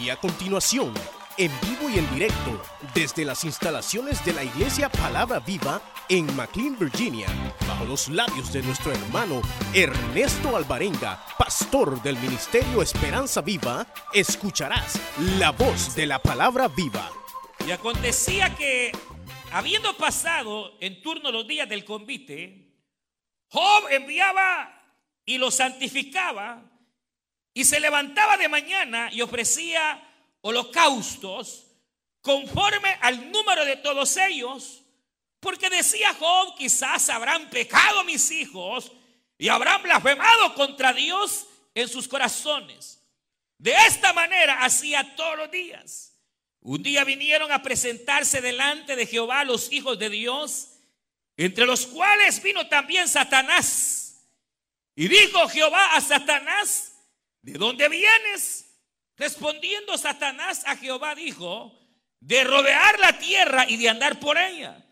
Y a continuación, en vivo y en directo, desde las instalaciones de la Iglesia Palabra Viva en McLean, Virginia, bajo los labios de nuestro hermano Ernesto Alvarenga, pastor del Ministerio Esperanza Viva, escucharás la voz de la Palabra Viva. Y acontecía que, habiendo pasado en turno los días del convite, Job enviaba y lo santificaba y se levantaba de mañana y ofrecía holocaustos conforme al número de todos ellos, porque decía Job, quizás habrán pecado mis hijos y habrán blasfemado contra Dios en sus corazones. De esta manera hacía todos los días. Un día vinieron a presentarse delante de Jehová los hijos de Dios, entre los cuales vino también Satanás. Y dijo Jehová a Satanás, ¿De dónde vienes? Respondiendo Satanás a Jehová dijo, de rodear la tierra y de andar por ella.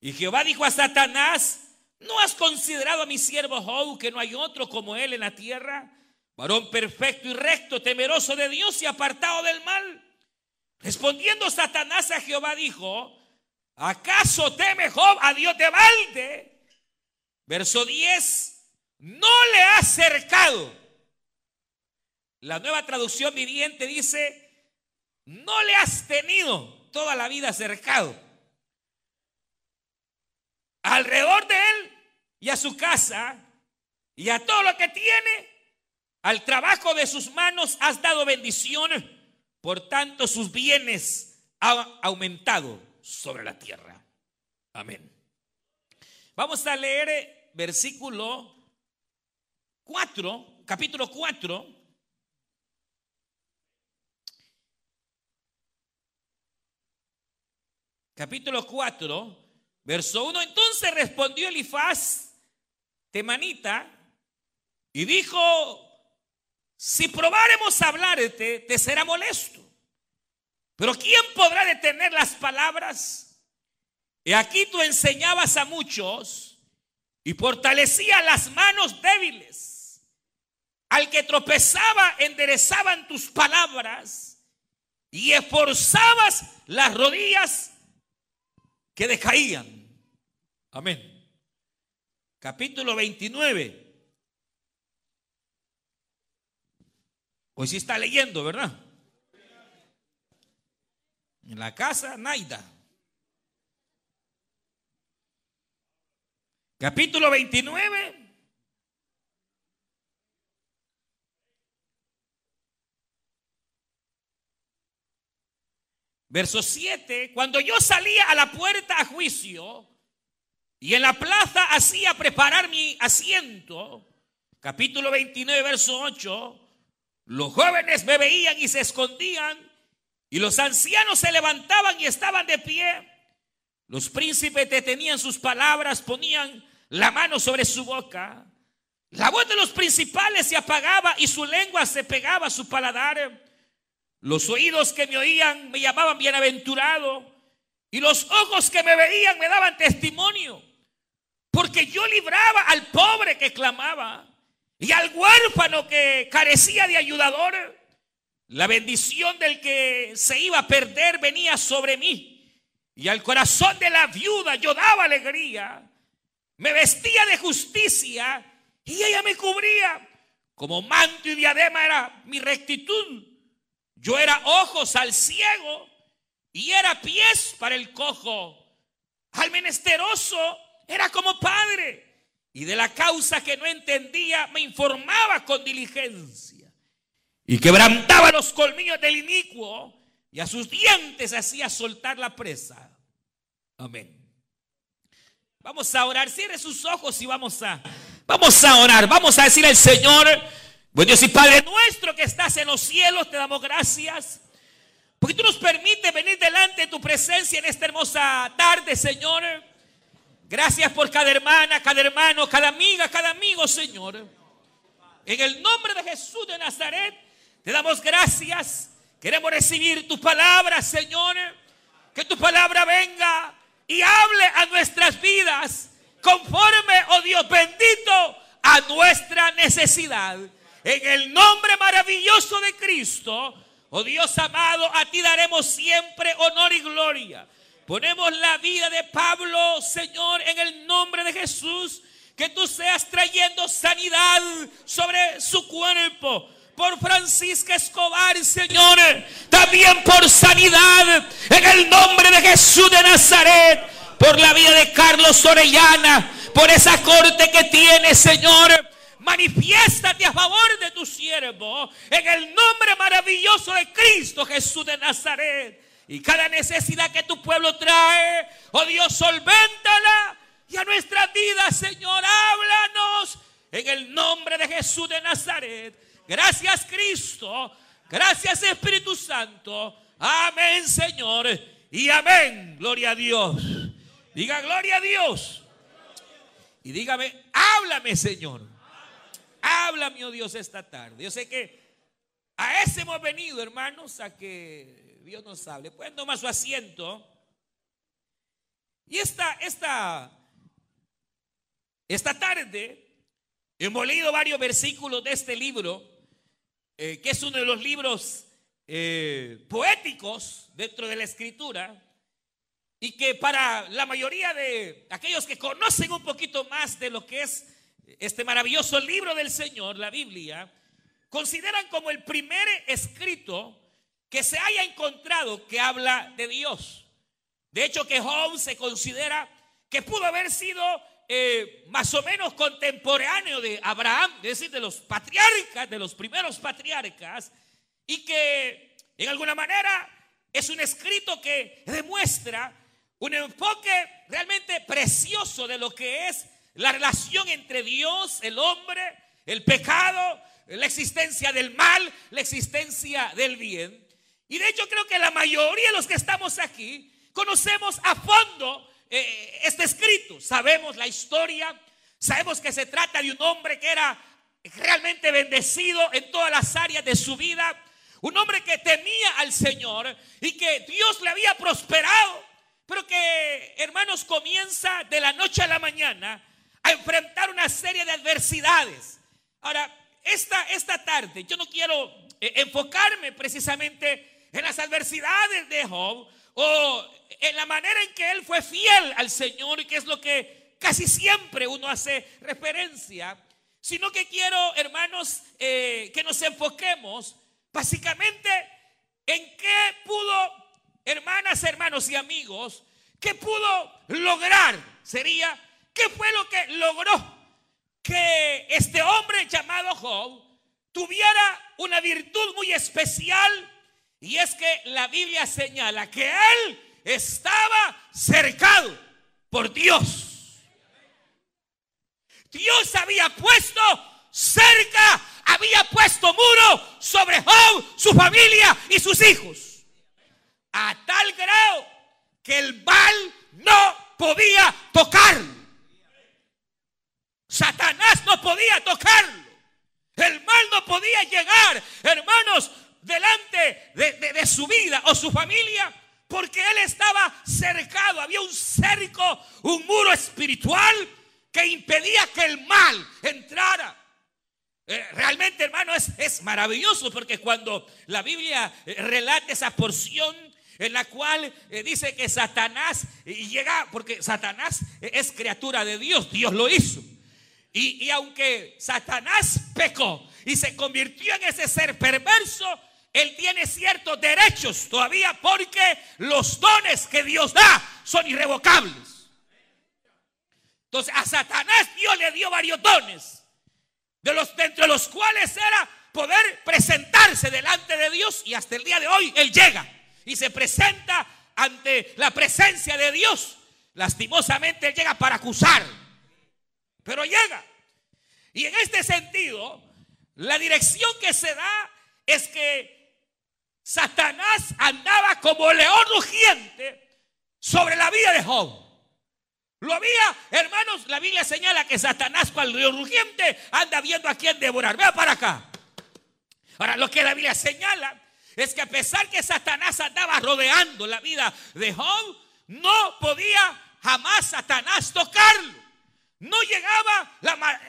Y Jehová dijo a Satanás, ¿no has considerado a mi siervo Job que no hay otro como él en la tierra? Varón perfecto y recto, temeroso de Dios y apartado del mal. Respondiendo Satanás a Jehová dijo, ¿acaso teme Job a Dios de balde? Verso 10, no le ha cercado la nueva traducción viviente dice, no le has tenido toda la vida cercado. Alrededor de él y a su casa y a todo lo que tiene, al trabajo de sus manos has dado bendiciones, por tanto sus bienes han aumentado sobre la tierra. Amén. Vamos a leer versículo 4, capítulo 4 capítulo 4, verso 1. Entonces respondió Elifaz, temanita, y dijo, si probáremos a hablarte, te será molesto. Pero ¿quién podrá detener las palabras? Y aquí tú enseñabas a muchos y fortalecías las manos débiles. Al que tropezaba, enderezaban tus palabras y esforzabas las rodillas que decaían. Amén. Capítulo 29. Hoy sí está leyendo, ¿verdad? En la casa, Naida. Capítulo 29. Verso 7, cuando yo salía a la puerta a juicio y en la plaza hacía preparar mi asiento, capítulo 29, verso 8, los jóvenes me veían y se escondían y los ancianos se levantaban y estaban de pie. Los príncipes detenían sus palabras, ponían la mano sobre su boca. La voz de los principales se apagaba y su lengua se pegaba a su paladar. Los oídos que me oían me llamaban bienaventurado y los ojos que me veían me daban testimonio. Porque yo libraba al pobre que clamaba y al huérfano que carecía de ayudador. La bendición del que se iba a perder venía sobre mí. Y al corazón de la viuda yo daba alegría. Me vestía de justicia y ella me cubría. Como manto y diadema era mi rectitud. Yo era ojos al ciego y era pies para el cojo. Al menesteroso era como padre. Y de la causa que no entendía me informaba con diligencia. Y quebrantaba los colmillos del inicuo y a sus dientes hacía soltar la presa. Amén. Vamos a orar. Cierre sus ojos y vamos a, vamos a orar. Vamos a decir al Señor. Buen Dios y Padre nuestro que estás en los cielos, te damos gracias. Porque tú nos permites venir delante de tu presencia en esta hermosa tarde, Señor. Gracias por cada hermana, cada hermano, cada amiga, cada amigo, Señor. En el nombre de Jesús de Nazaret, te damos gracias. Queremos recibir tu palabra, Señor. Que tu palabra venga y hable a nuestras vidas conforme, oh Dios bendito, a nuestra necesidad. En el nombre maravilloso de Cristo, Oh Dios amado, a ti daremos siempre honor y gloria. Ponemos la vida de Pablo, Señor, en el nombre de Jesús. Que tú seas trayendo sanidad sobre su cuerpo. Por Francisca Escobar, Señor. También por sanidad. En el nombre de Jesús de Nazaret. Por la vida de Carlos Orellana. Por esa corte que tiene, Señor. Manifiéstate a favor de tu siervo. En el nombre maravilloso de Cristo Jesús de Nazaret. Y cada necesidad que tu pueblo trae, oh Dios, solvéntala. Y a nuestra vida, Señor, háblanos en el nombre de Jesús de Nazaret. Gracias, Cristo. Gracias, Espíritu Santo. Amén, Señor. Y amén. Gloria a Dios. Diga gloria a Dios. Y dígame, háblame, Señor. Háblame, oh Dios, esta tarde. Yo sé que a ese hemos venido, hermanos, a que Dios nos hable. Pueden tomar su asiento. Y esta, esta, esta tarde hemos leído varios versículos de este libro, eh, que es uno de los libros eh, poéticos dentro de la escritura, y que para la mayoría de aquellos que conocen un poquito más de lo que es este maravilloso libro del Señor, la Biblia, consideran como el primer escrito que se haya encontrado que habla de Dios. De hecho, que Job se considera que pudo haber sido eh, más o menos contemporáneo de Abraham, es decir, de los patriarcas, de los primeros patriarcas, y que en alguna manera es un escrito que demuestra un enfoque realmente precioso de lo que es la relación entre Dios, el hombre, el pecado, la existencia del mal, la existencia del bien. Y de hecho creo que la mayoría de los que estamos aquí conocemos a fondo eh, este escrito. Sabemos la historia, sabemos que se trata de un hombre que era realmente bendecido en todas las áreas de su vida. Un hombre que temía al Señor y que Dios le había prosperado, pero que, hermanos, comienza de la noche a la mañana a enfrentar una serie de adversidades. Ahora, esta, esta tarde yo no quiero eh, enfocarme precisamente en las adversidades de Job o en la manera en que él fue fiel al Señor, que es lo que casi siempre uno hace referencia, sino que quiero, hermanos, eh, que nos enfoquemos básicamente en qué pudo, hermanas, hermanos y amigos, qué pudo lograr, sería, qué fue lo que logró que este hombre llamado Job tuviera una virtud muy especial y es que la Biblia señala que él estaba cercado por Dios. Dios había puesto cerca, había puesto muro sobre Job, su familia y sus hijos. A tal grado que el mal no podía tocarlo. Satanás no podía tocarlo. El mal no podía llegar. Hermanos, delante de, su vida o su familia porque él estaba cercado, había un cerco, un muro espiritual que impedía que el mal entrara. Eh, realmente, hermano, es, es, maravilloso porque cuando la Biblia eh, relata esa porción en la cual eh, dice que Satanás llega, porque Satanás es criatura de Dios, Dios lo hizo. Y, aunque Satanás pecó y se convirtió en ese ser perverso, él tiene ciertos derechos todavía porque los dones que Dios da son irrevocables. Entonces a Satanás Dios le dio varios dones, de los, de los cuales era poder presentarse delante de Dios y hasta el día de hoy Él llega y se presenta ante la presencia de Dios. Lastimosamente Él llega para acusar, pero llega. Y en este sentido, la dirección que se da es que Satanás andaba como león rugiente sobre la vida de Job. Lo había, hermanos, la Biblia señala que Satanás, cual león rugiente, anda viendo a quién devorar. Vea para acá. Ahora, lo que la Biblia señala es que a pesar que Satanás andaba rodeando la vida de Job, no podía jamás Satanás tocarlo. No llegaba la,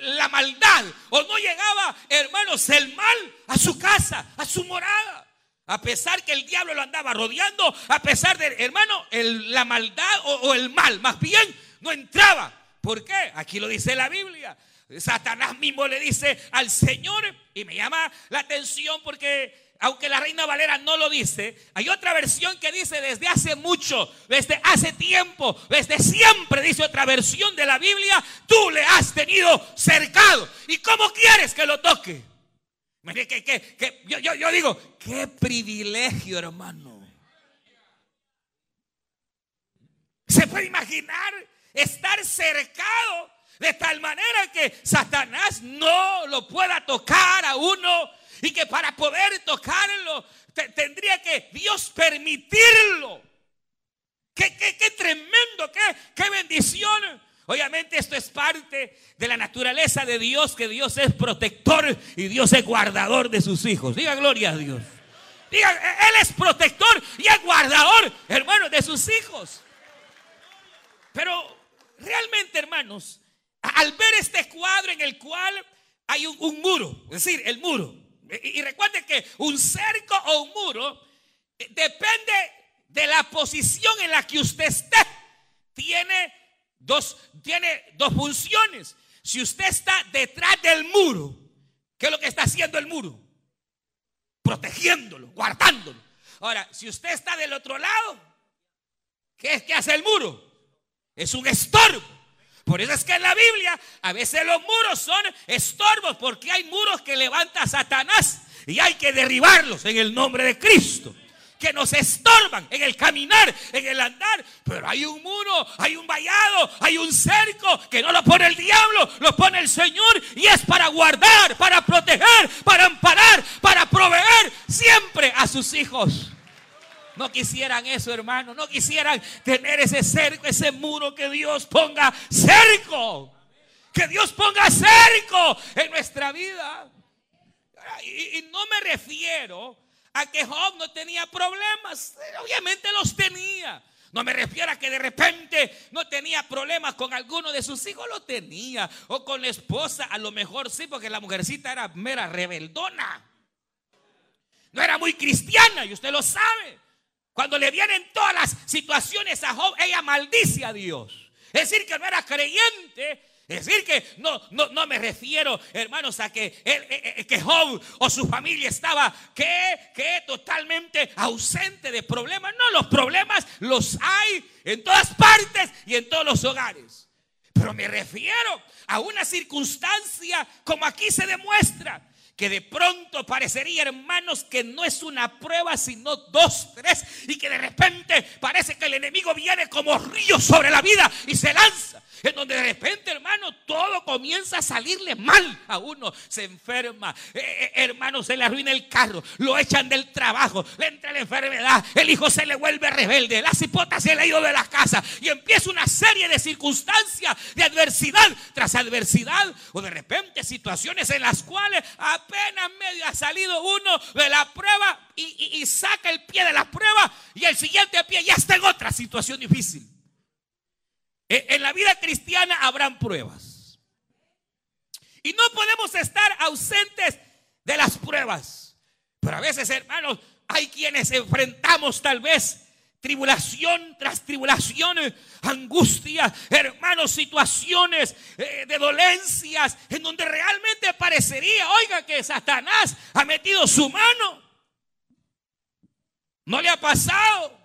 la maldad o no llegaba, hermanos, el mal a su casa, a su morada. A pesar que el diablo lo andaba rodeando, a pesar de, hermano, la maldad o, o el mal, más bien, no entraba. ¿Por qué? Aquí lo dice la Biblia. Satanás mismo le dice al Señor, y me llama la atención porque aunque la Reina Valera no lo dice, hay otra versión que dice desde hace mucho, desde hace tiempo, desde siempre, dice otra versión de la Biblia, tú le has tenido cercado. ¿Y cómo quieres que lo toque? yo, yo digo, qué privilegio, hermano. ¿Se puede imaginar estar cercado de tal manera que Satanás no lo pueda tocar a uno y que para poder tocarlo tendría que Dios permitirlo. Qué, qué, tremendo, qué, qué bendición. Obviamente esto es parte de la naturaleza de Dios, que Dios es protector y Dios es guardador de sus hijos. Diga gloria a Dios. Diga, Él es protector y es guardador, hermanos, de sus hijos. Pero realmente, hermanos, al ver este cuadro en el cual hay un, muro, es decir, el muro. Y, recuerden que un cerco o un muro eh, depende de la posición en la que usted esté. Tiene dos, tiene dos funciones. Si usted está detrás del muro, ¿qué es lo que está haciendo el muro? Protegiéndolo, guardándolo. Ahora, si usted está del otro lado, ¿qué es que hace el muro? Es un estorbo. Por eso es que en la Biblia a veces los muros son estorbos porque hay muros que levanta Satanás y hay que derribarlos en el nombre de Cristo. Que nos estorban en el caminar, en el andar. Pero hay un muro, hay un vallado, hay un cerco que no lo pone el diablo, lo pone el Señor y es para guardar, para proteger, para amparar, para proveer siempre a sus hijos. No quisieran eso, hermano. No quisieran tener ese cerco, ese muro que Dios ponga cerco. Que Dios ponga cerco en nuestra vida. Y, no me refiero a que Job no tenía problemas. Obviamente los tenía. No me refiero a que de repente no tenía problemas con alguno de sus hijos, lo tenía. O con la esposa, a lo mejor sí, porque la mujercita era mera rebeldona. No era muy cristiana y usted lo sabe. Cuando le vienen todas las situaciones a Job, ella maldice a Dios. Es decir, que no era creyente. Es decir, que no, no, no me refiero, hermanos, a que, eh, eh, que Job o su familia estaba que, que totalmente ausente de problemas. No, los problemas los hay en todas partes y en todos los hogares. Pero me refiero a una circunstancia como aquí se demuestra que de pronto parecería, hermanos, que no es una prueba, sino dos, tres, y que de repente parece que el enemigo viene como río sobre la vida y se lanza. En donde de repente, hermano, todo comienza a salirle mal a uno. Se enferma, eh, eh, hermano, se le arruina el carro, lo echan del trabajo, le entra la enfermedad, el hijo se le vuelve rebelde, la cipota se le ha ido de la casa. Y empieza una serie de circunstancias de adversidad tras adversidad o de repente situaciones en las cuales apenas medio ha salido uno de la prueba y, y saca el pie de la prueba y el siguiente pie ya está en otra situación difícil. En la vida cristiana habrán pruebas. Y no podemos estar ausentes de las pruebas. Pero a veces, hermanos, hay quienes enfrentamos tal vez tribulación tras tribulación, angustia, hermanos, situaciones eh, de dolencias en donde realmente parecería, oiga, que Satanás ha metido su mano. ¿No le ha pasado?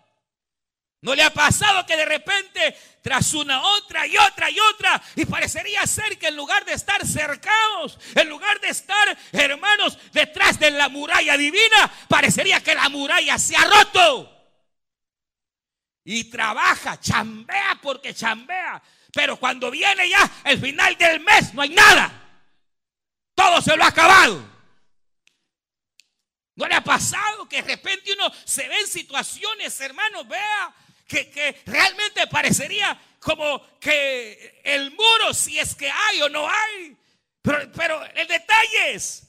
¿No le ha pasado que de repente tras una otra y otra y otra y parecería ser que en lugar de estar cercados, en lugar de estar hermanos detrás de la muralla divina, parecería que la muralla se ha roto? Y trabaja, chambea porque chambea, pero cuando viene ya el final del mes no hay nada. Todo se lo ha acabado. ¿No le ha pasado que de repente uno se ve en situaciones, hermanos, vea que, realmente parecería como que el muro, si es que hay o no hay. Pero, pero el detalle es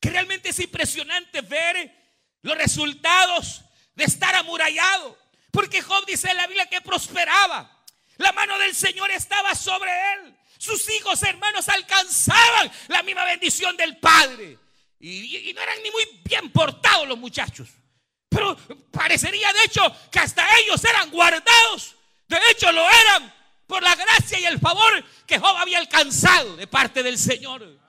que realmente es impresionante ver los resultados de estar amurallado. Porque Job dice en la Biblia que prosperaba. La mano del Señor estaba sobre él. Sus hijos hermanos alcanzaban la misma bendición del Padre. Y, y, no eran ni muy bien portados los muchachos. Hermano, parecería de hecho que hasta ellos eran guardados. De hecho lo eran por la gracia y el favor que Job había alcanzado de parte del Señor.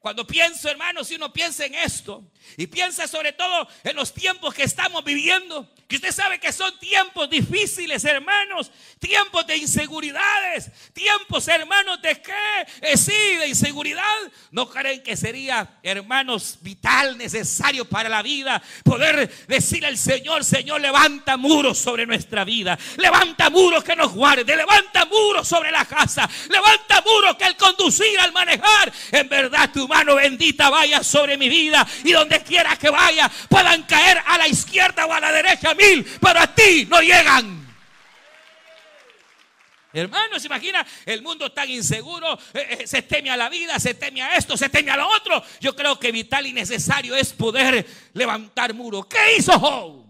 Cuando pienso, hermano, si uno piensa en esto y piensa sobre todo en los tiempos que estamos viviendo, que usted sabe que son tiempos difíciles, hermanos, tiempos de inseguridades, tiempos, hermanos, de qué, eh, sí, de inseguridad. ¿No creen que sería, hermanos, vital, necesario para la vida poder decir al Señor, Señor, levanta muros sobre nuestra vida, levanta muros que nos guarde, levanta muros sobre la casa, levanta muros que al conducir, al manejar, en verdad tu mano bendita vaya sobre mi vida y donde quiera que vaya puedan caer a la izquierda o a la derecha pero a ti no llegan. Hermanos, imagina el mundo tan inseguro, eh, eh, se teme a la vida, se teme a esto, se teme a lo otro. Yo creo que vital y necesario es poder levantar muros. ¿Qué hizo Job?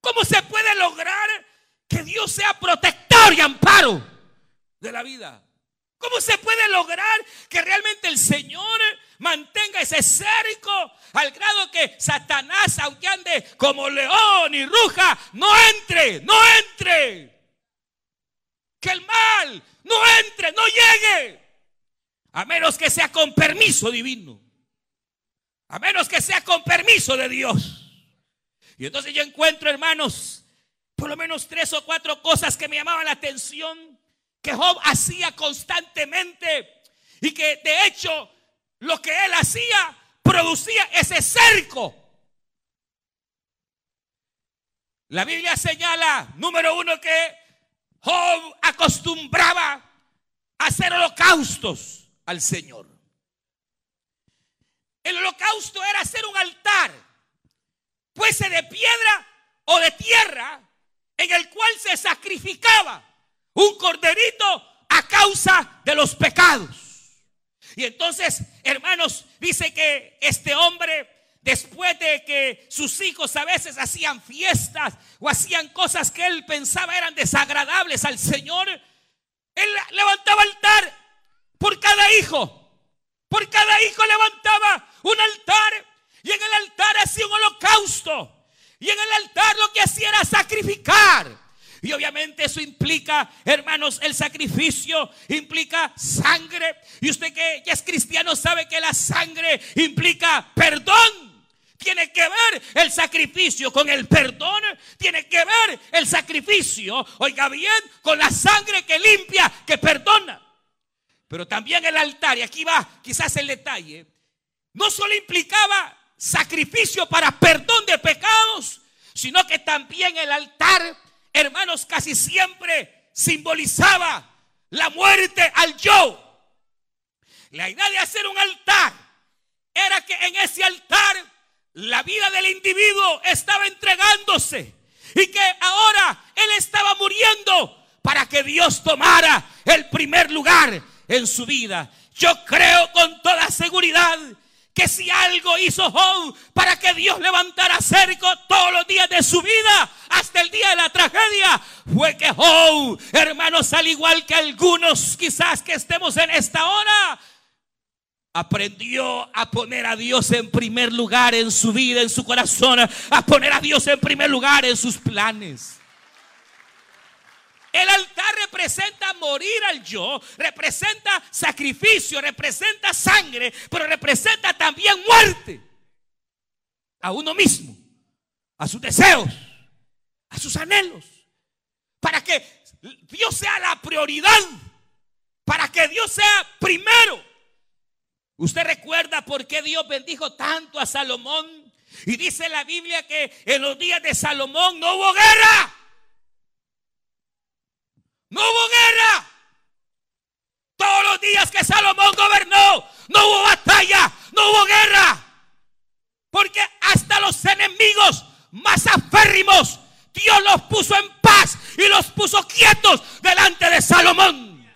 ¿Cómo se puede lograr que Dios sea protector y amparo de la vida? ¿Cómo se puede lograr que realmente el Señor mantenga ese cerco al grado que Satanás, aunque ande como león y ruja, no entre, no entre? Que el mal no entre, no llegue. A menos que sea con permiso divino. A menos que sea con permiso de Dios. Y entonces yo encuentro, hermanos, por lo menos tres o cuatro cosas que me llamaban la atención que Job hacía constantemente y que de hecho lo que él hacía producía ese cerco. La Biblia señala, número uno, que Job acostumbraba a hacer holocaustos al Señor. El holocausto era hacer un altar, fuese de piedra o de tierra, en el cual se sacrificaba un corderito a causa de los pecados. Y entonces, hermanos, dice que este hombre, después de que sus hijos a veces hacían fiestas o hacían cosas que él pensaba eran desagradables al Señor, él levantaba altar por cada hijo. Por cada hijo levantaba un altar y en el altar hacía un holocausto. Y en el altar lo que hacía era sacrificar. Y obviamente eso implica, hermanos, el sacrificio implica sangre. Y usted que ya es cristiano sabe que la sangre implica perdón. Tiene que ver el sacrificio con el perdón. Tiene que ver el sacrificio, oiga bien, con la sangre que limpia, que perdona. Pero también el altar, y aquí va quizás el detalle, no solo implicaba sacrificio para perdón de pecados, sino que también el altar hermanos, casi siempre simbolizaba la muerte al yo. La idea de hacer un altar era que en ese altar la vida del individuo estaba entregándose y que ahora él estaba muriendo para que Dios tomara el primer lugar en su vida. Yo creo con toda seguridad que si algo hizo Job para que Dios levantara cerco todos los días de su vida hasta el día de la tragedia, fue que Job, hermanos, al igual que algunos quizás que estemos en esta hora, aprendió a poner a Dios en primer lugar en su vida, en su corazón, a poner a Dios en primer lugar en sus planes. El altar representa morir al yo, representa sacrificio, representa sangre, pero representa también muerte a uno mismo, a sus deseos, a sus anhelos, para que Dios sea la prioridad, para que Dios sea primero. Usted recuerda por qué Dios bendijo tanto a Salomón. Y dice la Biblia que en los días de Salomón no hubo guerra. No hubo guerra. Todos los días que Salomón gobernó, no hubo batalla, no hubo guerra. Porque hasta los enemigos más aférrimos, Dios los puso en paz y los puso quietos delante de Salomón.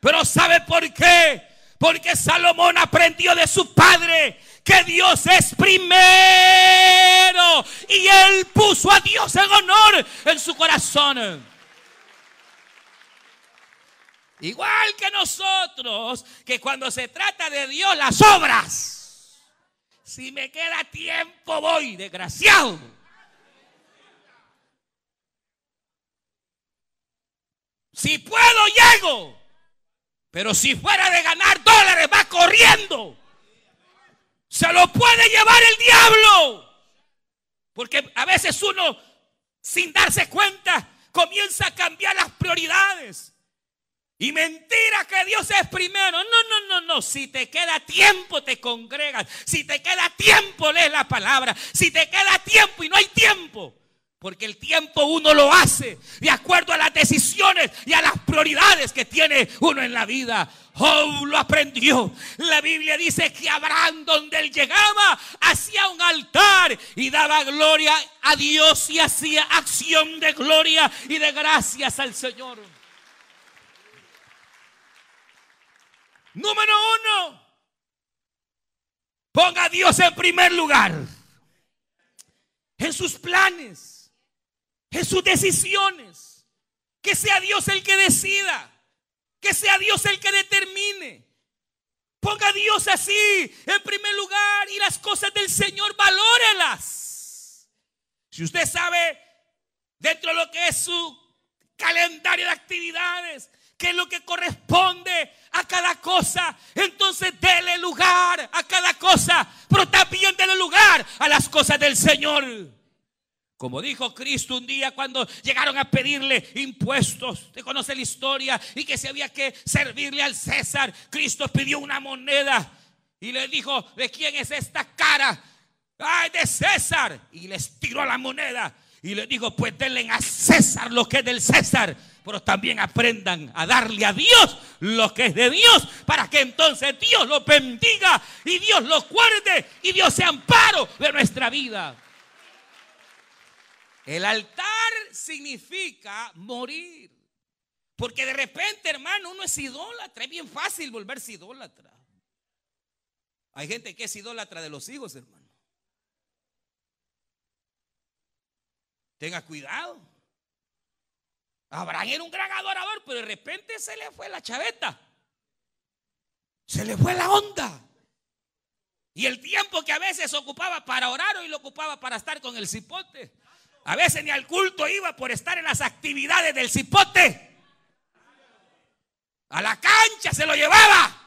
Pero ¿sabe por qué? Porque Salomón aprendió de su padre que Dios es primero. Y él puso a Dios en honor en su corazón. Igual que nosotros, que cuando se trata de Dios, las obras. Si me queda tiempo, voy, desgraciado. Si puedo, llego. Pero si fuera de ganar dólares, va corriendo. Se lo puede llevar el diablo. Porque a veces uno, sin darse cuenta, comienza a cambiar las prioridades. Y mentira que Dios es primero. No, no, no, no. Si te queda tiempo, te congregas. Si te queda tiempo, lees la palabra. Si te queda tiempo y no hay tiempo. Porque el tiempo uno lo hace de acuerdo a las decisiones y a las prioridades que tiene uno en la vida. Oh, lo aprendió. La Biblia dice que Abraham, donde él llegaba, hacía un altar y daba gloria a Dios y hacía acción de gloria y de gracias al Señor. Número uno, ponga a Dios en primer lugar en sus planes, en sus decisiones. Que sea Dios el que decida. Que sea Dios el que determine. Ponga a Dios así en primer lugar y las cosas del Señor valórelas. Si usted sabe dentro de lo que es su calendario de actividades, qué es lo que corresponde a cada cosa, entonces dele lugar a cada cosa, pero también dele lugar a las cosas del Señor. Como dijo Cristo un día cuando llegaron a pedirle impuestos, usted conoce la historia, y que se había que servirle al César, Cristo pidió una moneda y le dijo, ¿de quién es esta cara? Ay, de César. Y les tiró la moneda y le dijo, pues denle a César lo que es del César, pero también aprendan a darle a Dios lo que es de Dios, para que entonces Dios lo bendiga y Dios lo guarde y Dios sea amparo de nuestra vida. El altar significa morir. Porque de repente, hermano, uno es idólatra. Es bien fácil volverse idólatra. Hay gente que es idólatra de los hijos, hermano. Tenga cuidado. Abraham era un gran adorador, pero de repente se le fue la chaveta. Se le fue la onda. Y el tiempo que a veces ocupaba para orar, hoy lo ocupaba para estar con el cipote. A veces ni al culto iba por estar en las actividades del cipote. A la cancha se lo llevaba.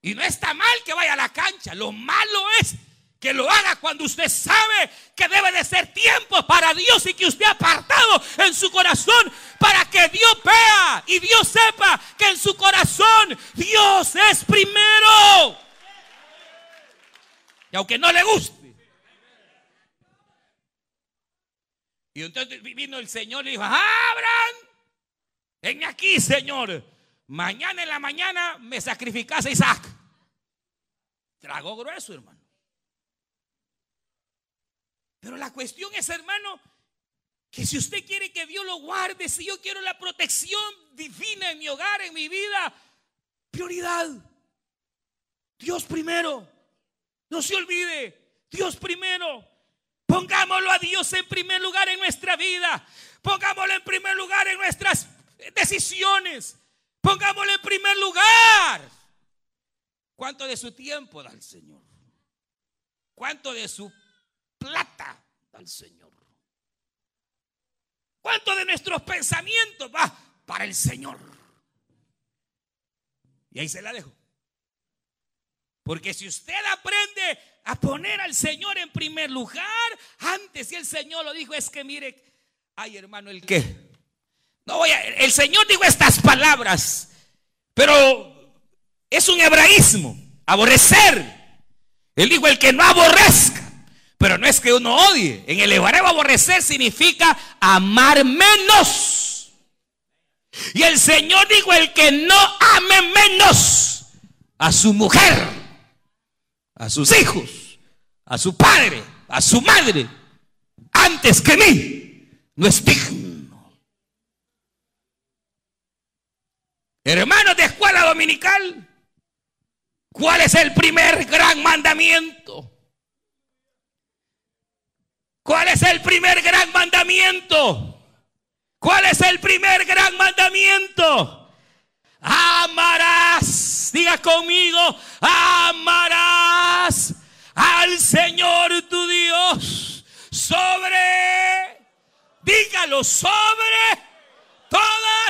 Y no está mal que vaya a la cancha. Lo malo es que lo haga cuando usted sabe que debe de ser tiempo para Dios y que usted ha apartado en su corazón para que Dios vea y Dios sepa que en su corazón Dios es primero. Y aunque no le guste. Y entonces vino el Señor y dijo, Abraham, ven aquí, Señor. Mañana en la mañana me sacrificas a Isaac. Trago grueso, hermano. Pero la cuestión es, hermano, que si usted quiere que Dios lo guarde, si yo quiero la protección divina en mi hogar, en mi vida, prioridad. Dios primero. No se olvide, Dios primero. Pongámoslo a Dios en primer lugar en nuestra vida. Pongámoslo en primer lugar en nuestras decisiones. Pongámoslo en primer lugar. ¿Cuánto de su tiempo da el Señor? ¿Cuánto de su plata da el Señor? ¿Cuánto de nuestros pensamientos va para el Señor? Y ahí se la dejo. Porque si usted aprende a poner al Señor en primer lugar, antes si el Señor lo dijo, es que mire, ay hermano, el qué. No voy a, el Señor dijo estas palabras, pero es un hebraísmo, aborrecer. Él dijo el que no aborrezca, pero no es que uno odie. En el hebreo aborrecer significa amar menos. Y el Señor dijo el que no ame menos a su mujer a sus hijos, a su padre, a su madre, antes que mí, no es digno. Hermanos de escuela dominical, ¿cuál es el primer gran mandamiento? ¿Cuál es el primer gran mandamiento? ¿Cuál es el primer gran mandamiento? amarás, diga conmigo, amarás al Señor tu Dios sobre, dígalo, sobre todas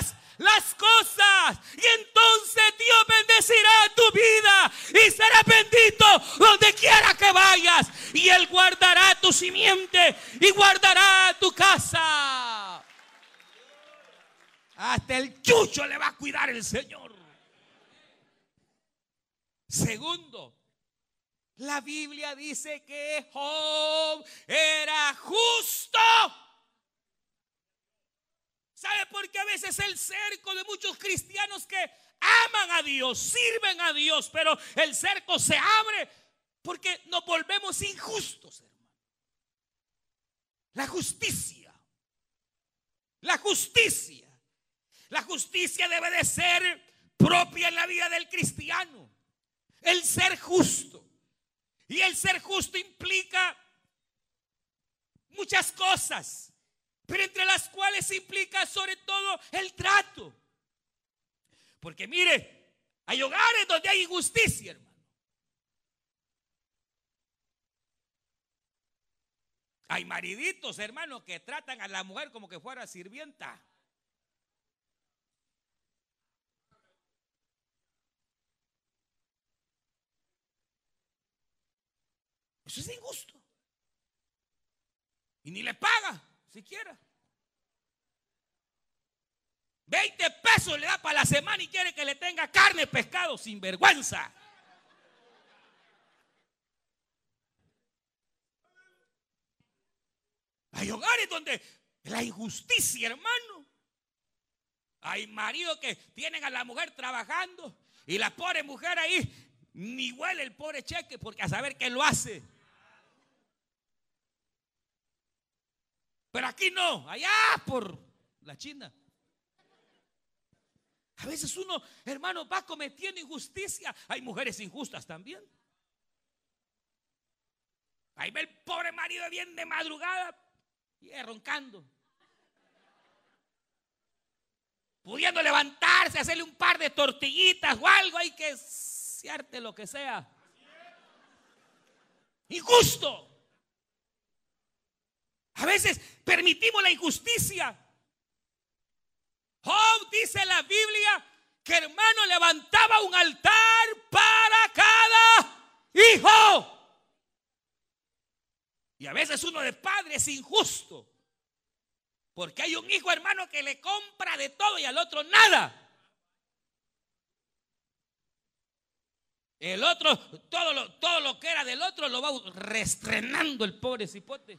las cosas. Y entonces Dios bendecirá tu vida y será bendito donde quiera que vayas. Y Él guardará tu simiente y guardará tu casa. Hasta el chucho le va a cuidar el Señor. Segundo, la Biblia dice que Job era justo. ¿Sabe por qué a veces el cerco de muchos cristianos que aman a Dios, sirven a Dios, pero el cerco se abre porque nos volvemos injustos, hermano? La justicia. La justicia. La justicia debe de ser propia en la vida del cristiano. El ser justo. Y el ser justo implica muchas cosas pero entre las cuales implica sobre todo el trato. Porque mire, hay hogares donde hay injusticia, hermano. Hay mariditos, hermano, que tratan a la mujer como que fuera sirvienta. Eso es injusto. Y ni le paga siquiera. 20 pesos le da para la semana y quiere que le tenga carne, pescado, sin vergüenza. Hay hogares donde la injusticia, hermano. Hay maridos que tienen a la mujer trabajando y la pobre mujer ahí ni huele el pobre cheque porque a saber que lo hace. Pero aquí no, allá por la China. A veces uno, hermano, va cometiendo injusticia. Hay mujeres injustas también. Ahí ve el pobre marido bien de madrugada y roncando. Pudiendo levantarse, hacerle un par de tortillitas o algo, hay que searte lo que sea. Injusto. A veces permitimos la injusticia. Job dice en la Biblia que hermano levantaba un altar para cada hijo. Y a veces uno de padre es injusto. Porque hay un hijo hermano que le compra de todo y al otro nada. El otro, todo lo, todo lo que era del otro lo va restrenando el pobre cipote.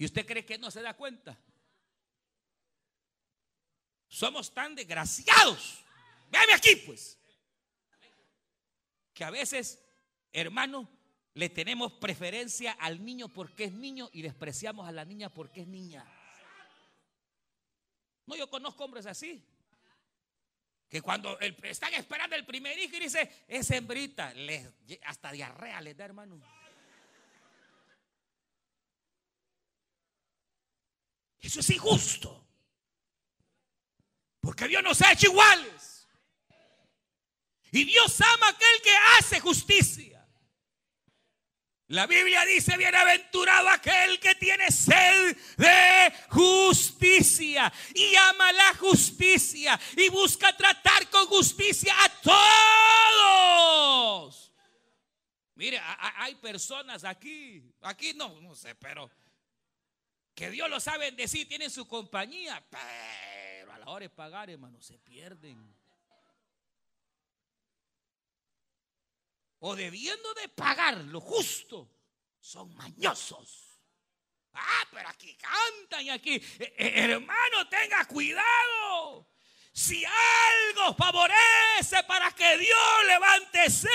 ¿Y usted cree que no se da cuenta? Somos tan desgraciados. Véame aquí, pues. Que a veces, hermano, le tenemos preferencia al niño porque es niño y despreciamos a la niña porque es niña. No, yo conozco hombres así. Que cuando están esperando el primer hijo y dice, es hembrita, hasta diarrea les da, hermano. Eso es injusto. Porque Dios nos ha hecho iguales. Y Dios ama a aquel que hace justicia. La Biblia dice, bienaventurado aquel que tiene sed de justicia y ama la justicia y busca tratar con justicia a todos. Mire, hay personas aquí, aquí no, no sé, pero que Dios lo sabe decir, tienen su compañía, pero a la hora de pagar, hermano, se pierden. O debiendo de pagar lo justo, son mañosos. Ah, pero aquí cantan y aquí, eh, eh, hermano, tenga cuidado. Si algo favorece para que Dios levante cerco,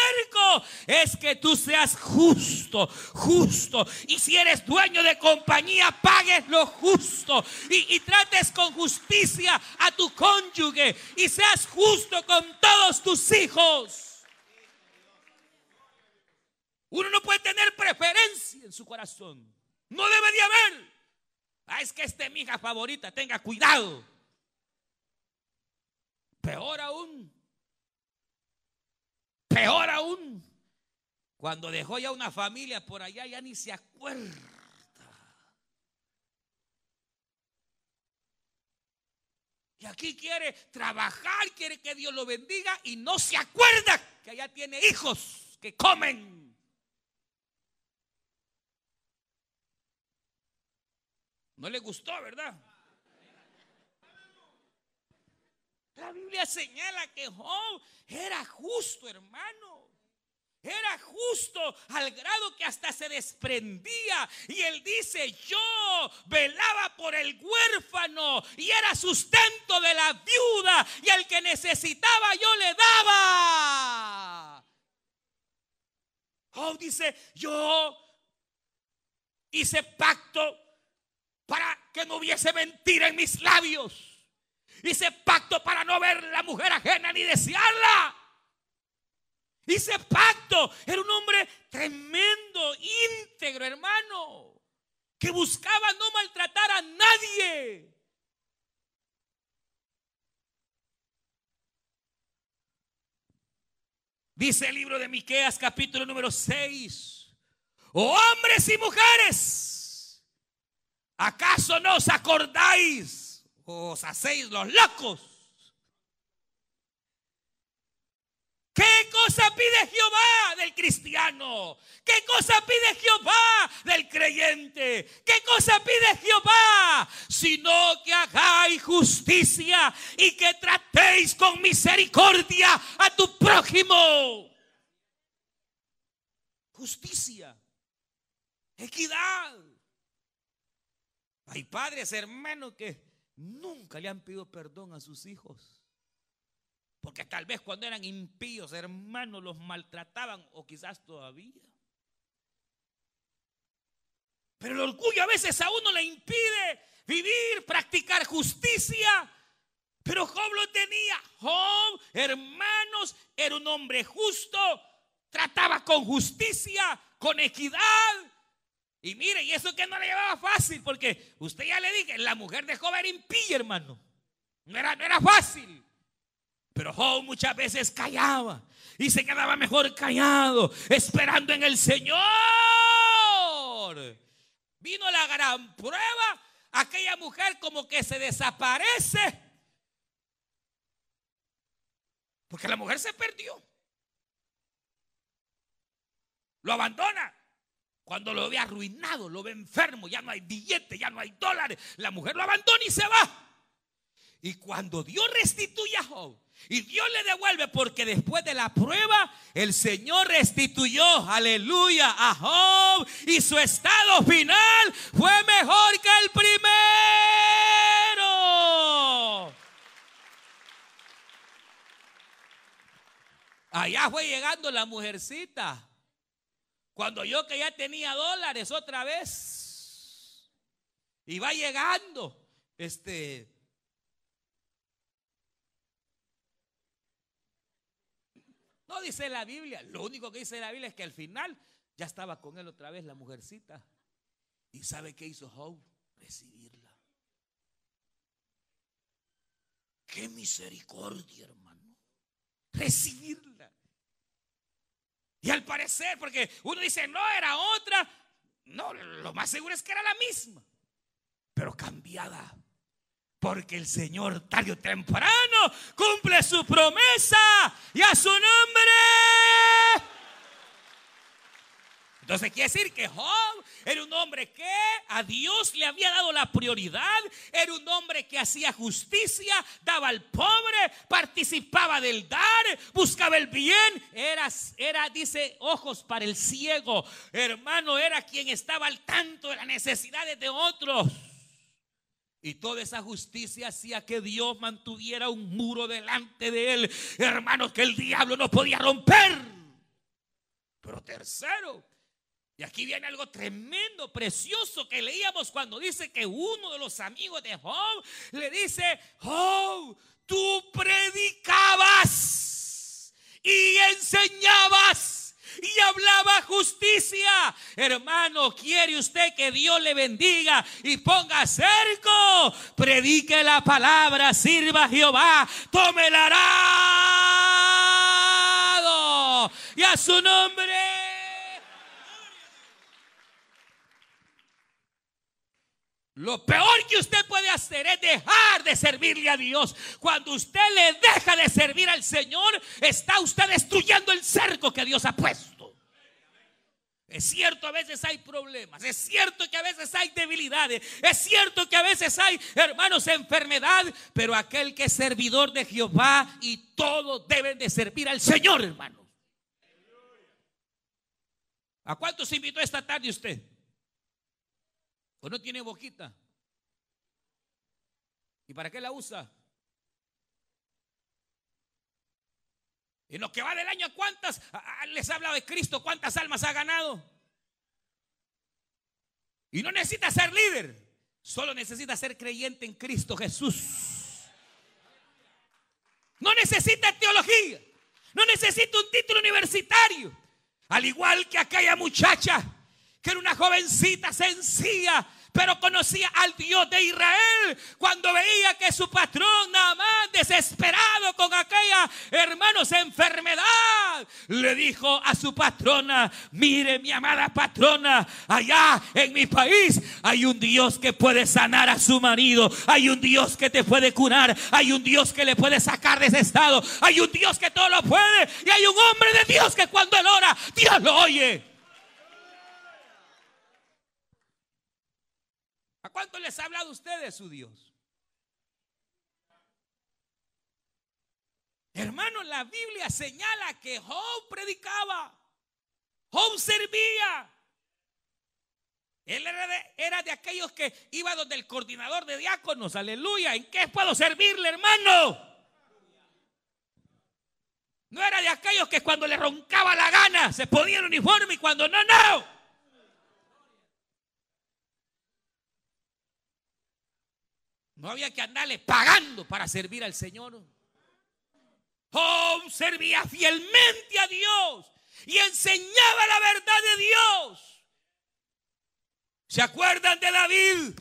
es que tú seas justo, justo. Y si eres dueño de compañía, pagues lo justo. Y, trates con justicia a tu cónyuge. Y seas justo con todos tus hijos. Uno no puede tener preferencia en su corazón. No debe de haber. Ah, es que esta es mi hija favorita. Tenga cuidado. Peor aún. Peor aún. Cuando dejó ya una familia por allá, ya ni se acuerda. Y aquí quiere trabajar, quiere que Dios lo bendiga y no se acuerda que allá tiene hijos que comen. No le gustó, ¿verdad? La Biblia señala que Job era justo, hermano. Era justo al grado que hasta se desprendía. Y él dice, yo velaba por el huérfano y era sustento de la viuda y al que necesitaba yo le daba. Job dice, yo hice pacto para que no hubiese mentira en mis labios. Hice pacto para no ver la mujer ajena ni desearla. Hice pacto. Era un hombre tremendo, íntegro, hermano. Que buscaba no maltratar a nadie. Dice el libro de Miqueas capítulo número 6. hombres y mujeres, ¿acaso no os acordáis os hacéis los locos. ¿Qué cosa pide Jehová del cristiano? ¿Qué cosa pide Jehová del creyente? ¿Qué cosa pide Jehová? Sino que hagáis justicia y que tratéis con misericordia a tu prójimo. Justicia, equidad. Hay padres, hermanos, que nunca le han pedido perdón a sus hijos. Porque tal vez cuando eran impíos, hermanos, los maltrataban o quizás todavía. Pero el orgullo a veces a uno le impide vivir, practicar justicia. Pero Job lo tenía. Job, hermanos, era un hombre justo, trataba con justicia, con equidad. Y mire, y eso que no le llevaba fácil, porque usted ya le dije, la mujer de Job era impía, hermano. No era, no era fácil. Pero Job muchas veces callaba y se quedaba mejor callado, esperando en el Señor. Vino la gran prueba, aquella mujer como que se desaparece. Porque la mujer se perdió. Lo abandona. Cuando lo ve arruinado, lo ve enfermo, ya no hay billete, ya no hay dólares, la mujer lo abandona y se va. Y cuando Dios restituye a Job, y Dios le devuelve porque después de la prueba el Señor restituyó, aleluya, a Job y su estado final fue mejor que el primero. Allá fue llegando la mujercita cuando yo que ya tenía dólares otra vez. Y va llegando. Este. No dice la Biblia. Lo único que dice la Biblia es que al final ya estaba con él otra vez la mujercita. ¿Y sabe qué hizo Job? Recibirla. Qué misericordia, hermano. Recibirla. Y al parecer, porque uno dice, no, era otra. No, lo más seguro es que era la misma, pero cambiada. Porque el Señor tarde o temprano cumple su promesa y a su nombre entonces quiere decir que Job era un hombre que a Dios le había dado la prioridad, era un hombre que hacía justicia, daba al pobre, participaba del dar, buscaba el bien, era, era, dice, ojos para el ciego, hermano, era quien estaba al tanto de las necesidades de otros. Y toda esa justicia hacía que Dios mantuviera un muro delante de él, hermano, que el diablo no podía romper. Pero tercero, y aquí viene algo tremendo, precioso que leíamos cuando dice que uno de los amigos de Job le dice, Job, tú predicabas y enseñabas y hablabas justicia. Hermano, ¿quiere usted que Dios le bendiga y ponga cerco? Predique la palabra, sirva a Jehová, tome el arado y a su nombre. Lo peor que usted puede hacer es dejar de servirle a Dios. Cuando usted le deja de servir al Señor, está usted destruyendo el cerco que Dios ha puesto. Es cierto, a veces hay problemas. Es cierto que a veces hay debilidades. Es cierto que a veces hay, hermanos, enfermedad. Pero aquel que es servidor de Jehová y todos deben de servir al Señor, hermanos. ¿A cuántos invitó esta tarde usted? ¿O no tiene boquita? ¿Y para qué la usa? En lo que va del año, ¿cuántas les ha hablado de Cristo? ¿Cuántas almas ha ganado? Y no necesita ser líder, solo necesita ser creyente en Cristo Jesús. No necesita teología, no necesita un título universitario. Al igual que aquella muchacha, que era una jovencita sencilla, pero conocía al Dios de Israel. Cuando veía que su patrón nada desesperado con aquella hermanos enfermedad le dijo a su patrona mire mi amada patrona allá en mi país hay un Dios que puede sanar a su marido hay un Dios que te puede curar hay un Dios que le puede sacar de ese estado hay un Dios que todo lo puede y hay un hombre de Dios que cuando él ora Dios lo oye cuánto les ha hablado usted de su Dios? Hermano, la Biblia señala que Job predicaba, Job servía. Él era de, era de, aquellos que iba donde el coordinador de diáconos, aleluya. ¿En qué puedo servirle, hermano? No era de aquellos que cuando le roncaba la gana se ponía el uniforme y cuando no, no. No había que andarle pagando para servir al Señor. Job servía fielmente a Dios y enseñaba la verdad de Dios. ¿Se acuerdan de David?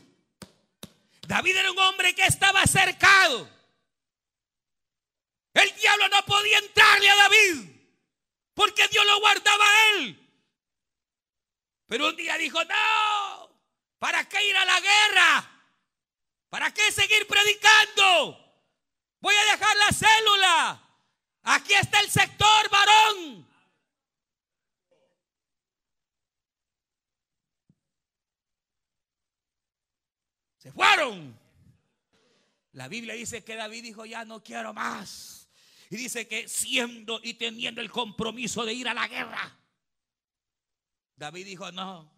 David era un hombre que estaba cercado. El diablo no podía entrarle a David porque Dios lo guardaba a él. Pero un día dijo, no, ¿para qué ir a la guerra? ¿Para qué seguir predicando? Voy a dejar la célula. Aquí está el sector varón. Se fueron. La Biblia dice que David dijo, ya no quiero más. Y dice que siendo y teniendo el compromiso de ir a la guerra, David dijo, no,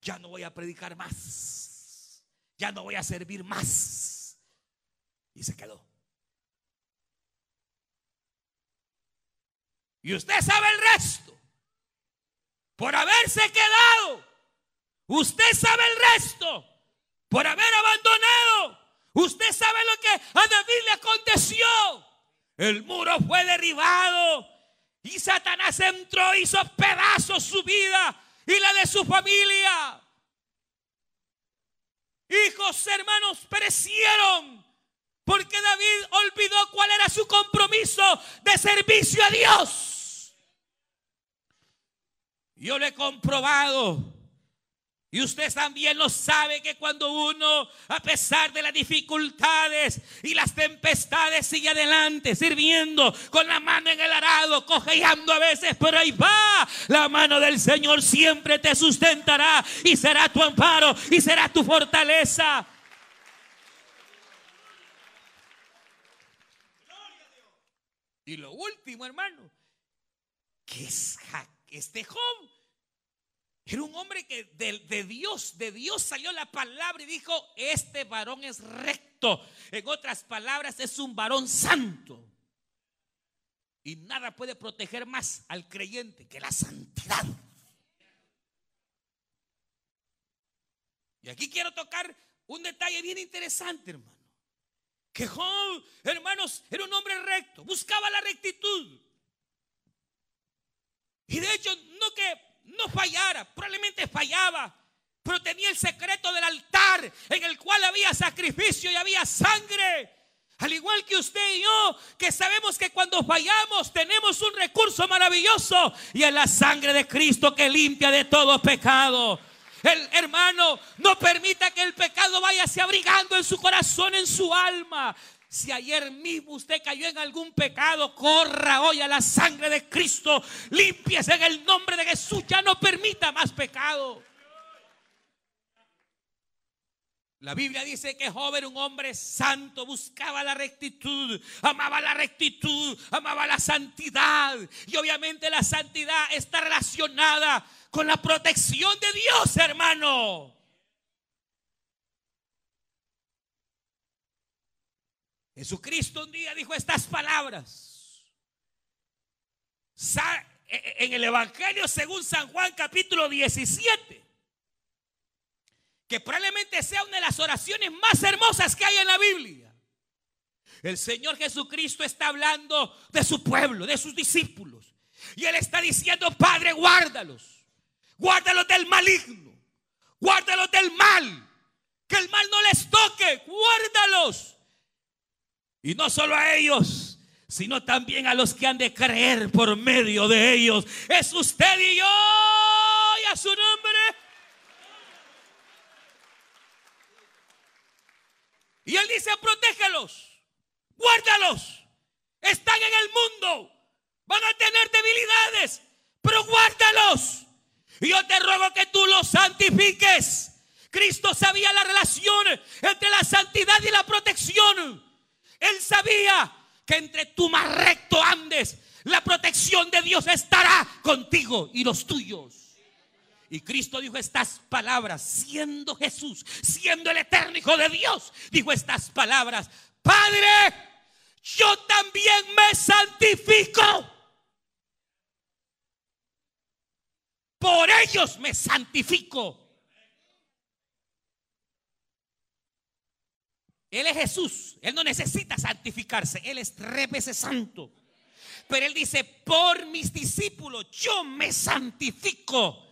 ya no voy a predicar más ya no voy a servir más. Y se quedó. Y usted sabe el resto. Por haberse quedado. Usted sabe el resto. Por haber abandonado. Usted sabe lo que a David le aconteció. El muro fue derribado. Y Satanás entró, hizo pedazos su vida y la de su familia. Hijos, hermanos, perecieron. Porque David olvidó cuál era su compromiso de servicio a Dios. Yo lo he comprobado. Y usted también lo sabe que cuando uno, a pesar de las dificultades y las tempestades, sigue adelante, sirviendo con la mano en el arado, cojeando a veces, pero ahí va. La mano del Señor siempre te sustentará y será tu amparo y será tu fortaleza. Y lo último, hermano, que es este Job era un hombre que de, Dios, de Dios salió la palabra y dijo, este varón es recto. En otras palabras, es un varón santo. Y nada puede proteger más al creyente que la santidad. Y aquí quiero tocar un detalle bien interesante, hermano. Que Job, hermanos, era un hombre recto, buscaba la rectitud. Y de hecho, no que no fallara, probablemente fallaba, pero tenía el secreto del altar en el cual había sacrificio y había sangre. Al igual que usted y yo, que sabemos que cuando fallamos tenemos un recurso maravilloso y es la sangre de Cristo que limpia de todo pecado. El hermano, no permita que el pecado vaya se abrigando en su corazón, en su alma. Si ayer mismo usted cayó en algún pecado, corra hoy a la sangre de Cristo. Limpiese en el nombre de Jesús. Ya no permita más pecado. La Biblia dice que joven, un hombre santo, buscaba la rectitud, amaba la rectitud, amaba la santidad. Y obviamente la santidad está relacionada con la protección de Dios, hermano. Jesucristo un día dijo estas palabras. E, e, en el Evangelio según San Juan capítulo 17 que probablemente sea una de las oraciones más hermosas que hay en la Biblia. El Señor Jesucristo está hablando de su pueblo, de sus discípulos. Y Él está diciendo, Padre, guárdalos. Guárdalos del maligno. Guárdalos del mal. Que el mal no les toque. Guárdalos. Y no solo a ellos, sino también a los que han de creer por medio de ellos. Es usted y yo. Y a su nombre. Y él dice, protégelos, guárdalos. Están en el mundo, van a tener debilidades, pero guárdalos. Y yo te ruego que tú los santifiques. Cristo sabía la relación entre la santidad y la protección. Él sabía que entre tú más recto andes, la protección de Dios estará contigo y los tuyos. Y Cristo dijo estas palabras, siendo Jesús, siendo el eterno Hijo de Dios, dijo estas palabras, Padre, yo también me santifico. Por ellos me santifico. Él es Jesús, Él no necesita santificarse, Él es tres veces santo. Pero Él dice, por mis discípulos yo me santifico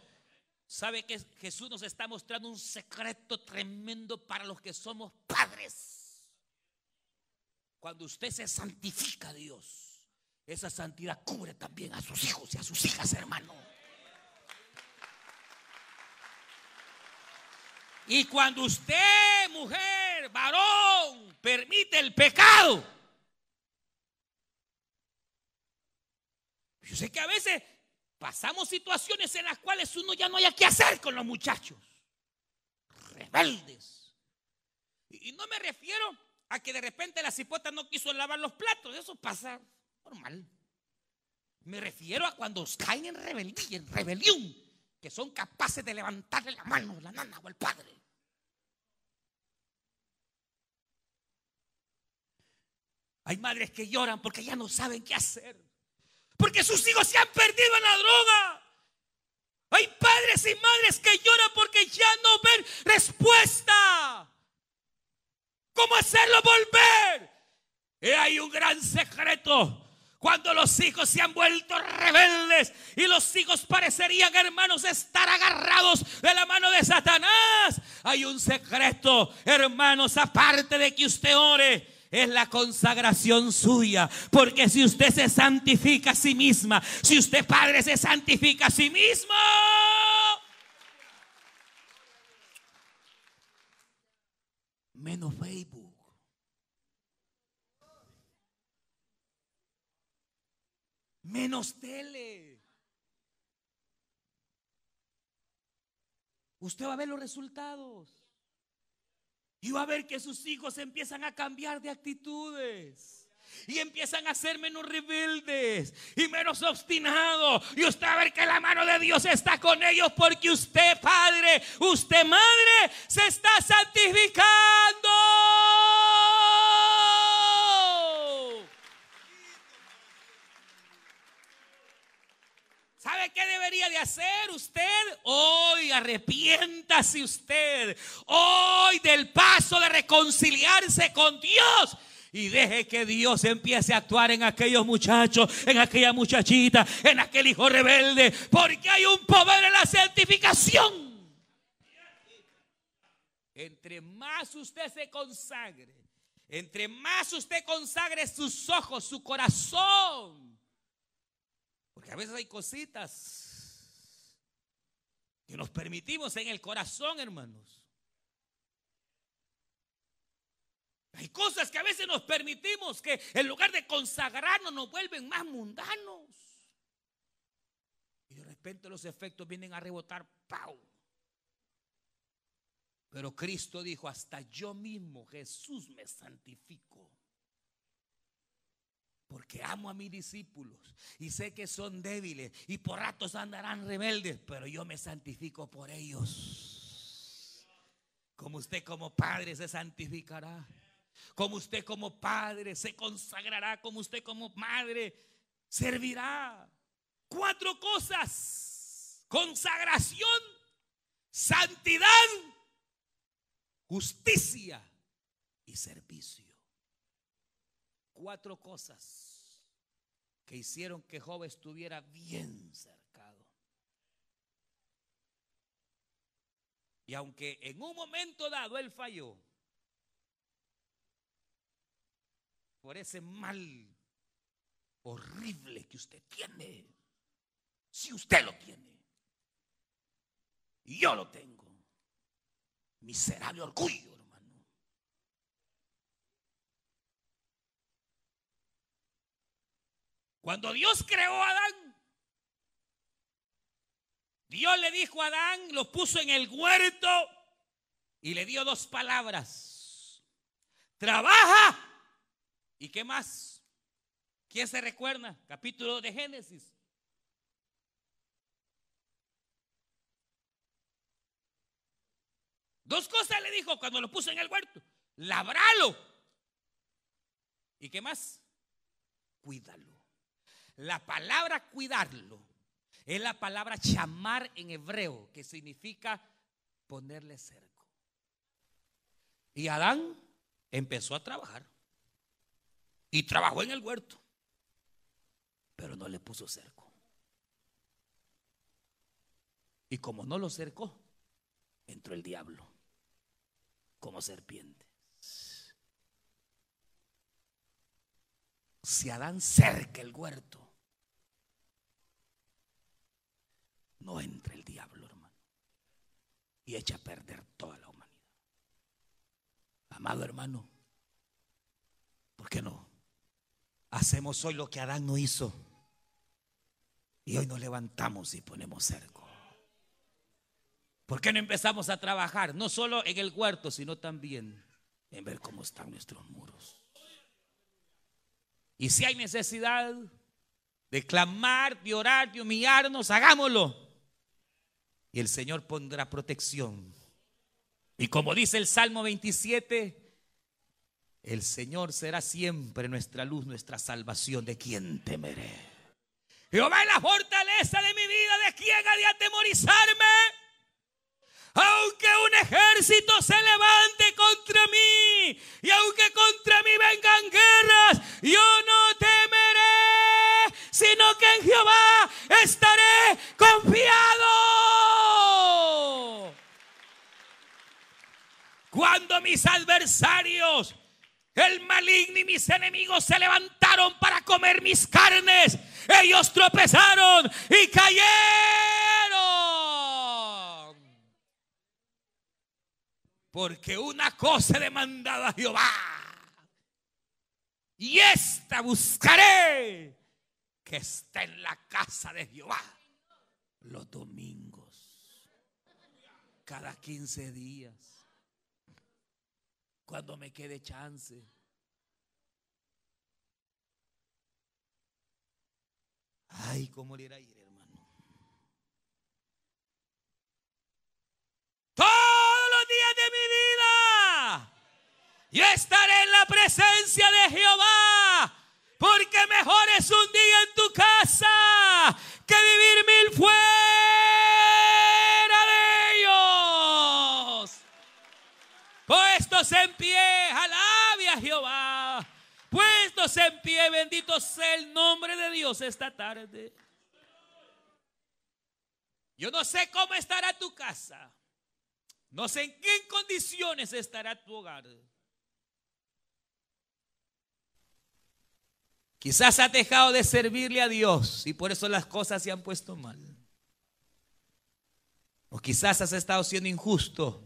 ¿Sabe que Jesús nos está mostrando un secreto tremendo para los que somos padres? Cuando usted se santifica a Dios, esa santidad cubre también a sus hijos y a sus hijas, hermano. Y cuando usted, mujer, varón, permite el pecado, yo sé que a veces Pasamos situaciones en las cuales uno ya no haya qué hacer con los muchachos. Rebeldes. Y no me refiero a que de repente la cipota no quiso lavar los platos. Eso pasa normal. Me refiero a cuando caen en rebeldía, en rebelión, que son capaces de levantarle la mano a la nana o al padre. Hay madres que lloran porque ya no saben qué hacer. Porque sus hijos se han perdido en la droga. Hay padres y madres que lloran porque ya no ven respuesta. ¿Cómo hacerlo volver? Y hay un gran secreto. Cuando los hijos se han vuelto rebeldes y los hijos parecerían, hermanos, estar agarrados de la mano de Satanás. Hay un secreto, hermanos, aparte de que usted ore es la consagración suya. Porque si usted se santifica a sí misma, si usted padre se santifica a sí mismo, menos Facebook. Menos tele. Usted va a ver los resultados. Y va a ver que sus hijos empiezan a cambiar de actitudes. Y empiezan a ser menos rebeldes y menos obstinados. Y usted va a ver que la mano de Dios está con ellos porque usted, padre, usted, madre, se está santificando. ¿Sabe qué debería hacer usted? Hoy arrepiéntase usted. Hoy del paso de reconciliarse con Dios. Y deje que Dios empiece a actuar en aquellos muchachos, en aquella muchachita, en aquel hijo rebelde. Porque hay un poder en la santificación. Entre más usted se consagre, entre más usted consagre sus ojos, su corazón. Porque a veces hay cositas que nos permitimos en el corazón, hermanos. Hay cosas que a veces nos permitimos que en lugar de consagrarnos nos vuelven más mundanos. Y de repente los efectos vienen a rebotar, ¡pau! Pero Cristo dijo, hasta yo mismo, Jesús, me santifico. Porque amo a mis discípulos y sé que son débiles y por ratos andarán rebeldes, pero yo me santifico por ellos. Como usted como padre se santificará. Como usted como padre se consagrará. Como usted como madre servirá. Cuatro cosas. Consagración, santidad justicia y servicio. Cuatro cosas que hicieron que Job estuviera bien cercado. Y aunque en un momento dado él falló, por ese mal horrible que usted tiene, si usted lo tiene, y yo lo tengo, miserable orgullo, hermano. Cuando Dios creó a Adán, Dios le dijo a Adán, lo puso en el huerto y le dio dos palabras. Trabaja. ¿Y qué más? ¿Quién se recuerda? Capítulo de Génesis. Dos cosas le dijo cuando lo puso en el huerto. Labralo. ¿Y qué más? Cuídalo. La palabra cuidarlo es la palabra chamar en hebreo, que significa ponerle cerco. Y Adán empezó a trabajar. Y trabajó en el huerto. Pero no le puso cerco. Y como no lo cercó, entró el diablo como serpientes. Si Adán cerca el huerto, no entra el diablo, hermano, y echa a perder toda la humanidad. Amado hermano, ¿por qué no? Hacemos hoy lo que Adán no hizo. Y hoy nos levantamos y ponemos cerco. ¿Por qué no empezamos a trabajar? No solo en el huerto, sino también en ver cómo están nuestros muros. Y si hay necesidad de clamar, de orar, de humillarnos, hagámoslo. Y el Señor pondrá protección. Y como dice el Salmo 27, el Señor será siempre nuestra luz, nuestra salvación. ¿De quien temeré? Jehová es la fortaleza de mi vida. ¿De quién ha de atemorizarme? Aunque un ejército se levante contra mí y aunque contra mí vengan guerras, yo no temeré, sino que en Jehová estaré confiado. Cuando mis adversarios, el maligno y mis enemigos se levantaron para comer mis carnes, ellos tropezaron y cayeron. Porque una cosa he demandado a Jehová. Y esta buscaré que esté en la casa de Jehová los domingos. Cada 15 días. Cuando me quede chance. Ay, cómo le irá a ir. de mi vida. Yo estaré en la presencia de Jehová. Porque mejor es un día en tu casa que vivir mil fuera Puestos en pie, alabe a Jehová. Pónganos en pie, bendito sea el nombre de Dios esta tarde. Yo no sé cómo estará tu casa. No sé en qué condiciones estará tu hogar. Quizás has dejado de servirle a Dios y por eso las cosas se han puesto mal. O quizás has estado siendo injusto.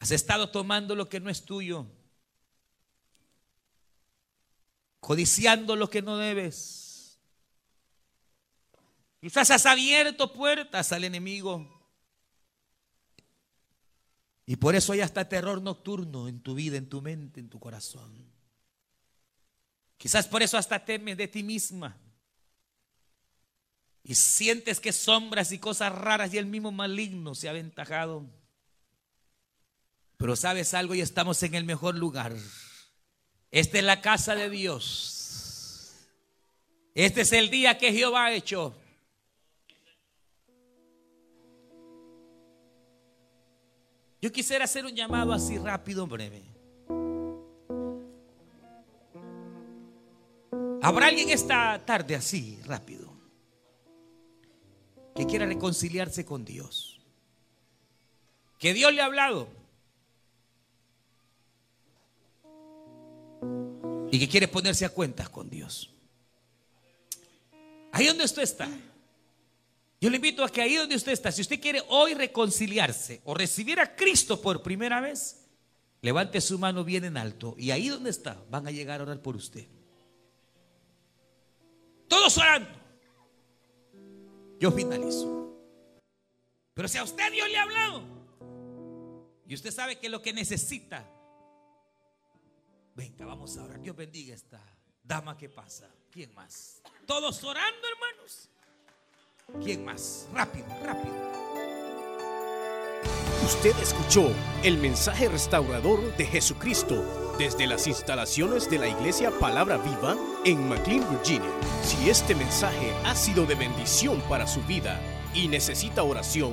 Has estado tomando lo que no es tuyo. Codiciando lo que no debes. Quizás has abierto puertas al enemigo. Y por eso hay hasta terror nocturno en tu vida, en tu mente, en tu corazón. Quizás por eso hasta temes de ti misma. Y sientes que sombras y cosas raras y el mismo maligno se ha aventajado. Pero sabes algo y estamos en el mejor lugar. Esta es la casa de Dios. Este es el día que Jehová ha hecho. Yo quisiera hacer un llamado así rápido, breve. ¿Habrá alguien esta tarde así, rápido, que quiera reconciliarse con Dios? Que Dios le ha hablado. Y que quiere ponerse a cuentas con Dios. Ahí donde usted está. Yo le invito a que ahí donde usted está, si usted quiere hoy reconciliarse o recibir a Cristo por primera vez, levante su mano bien en alto y ahí donde está van a llegar a orar por usted. Todos orando. Yo finalizo. Pero si a usted Dios le ha hablado y usted sabe que lo que necesita, venga, vamos a orar. Dios bendiga esta dama que pasa. ¿Quién más? Todos orando, hermanos. ¿Quién más? Rápido, rápido. Usted escuchó el mensaje restaurador de Jesucristo desde las instalaciones de la iglesia Palabra Viva en McLean, Virginia. Si este mensaje ha sido de bendición para su vida y necesita oración,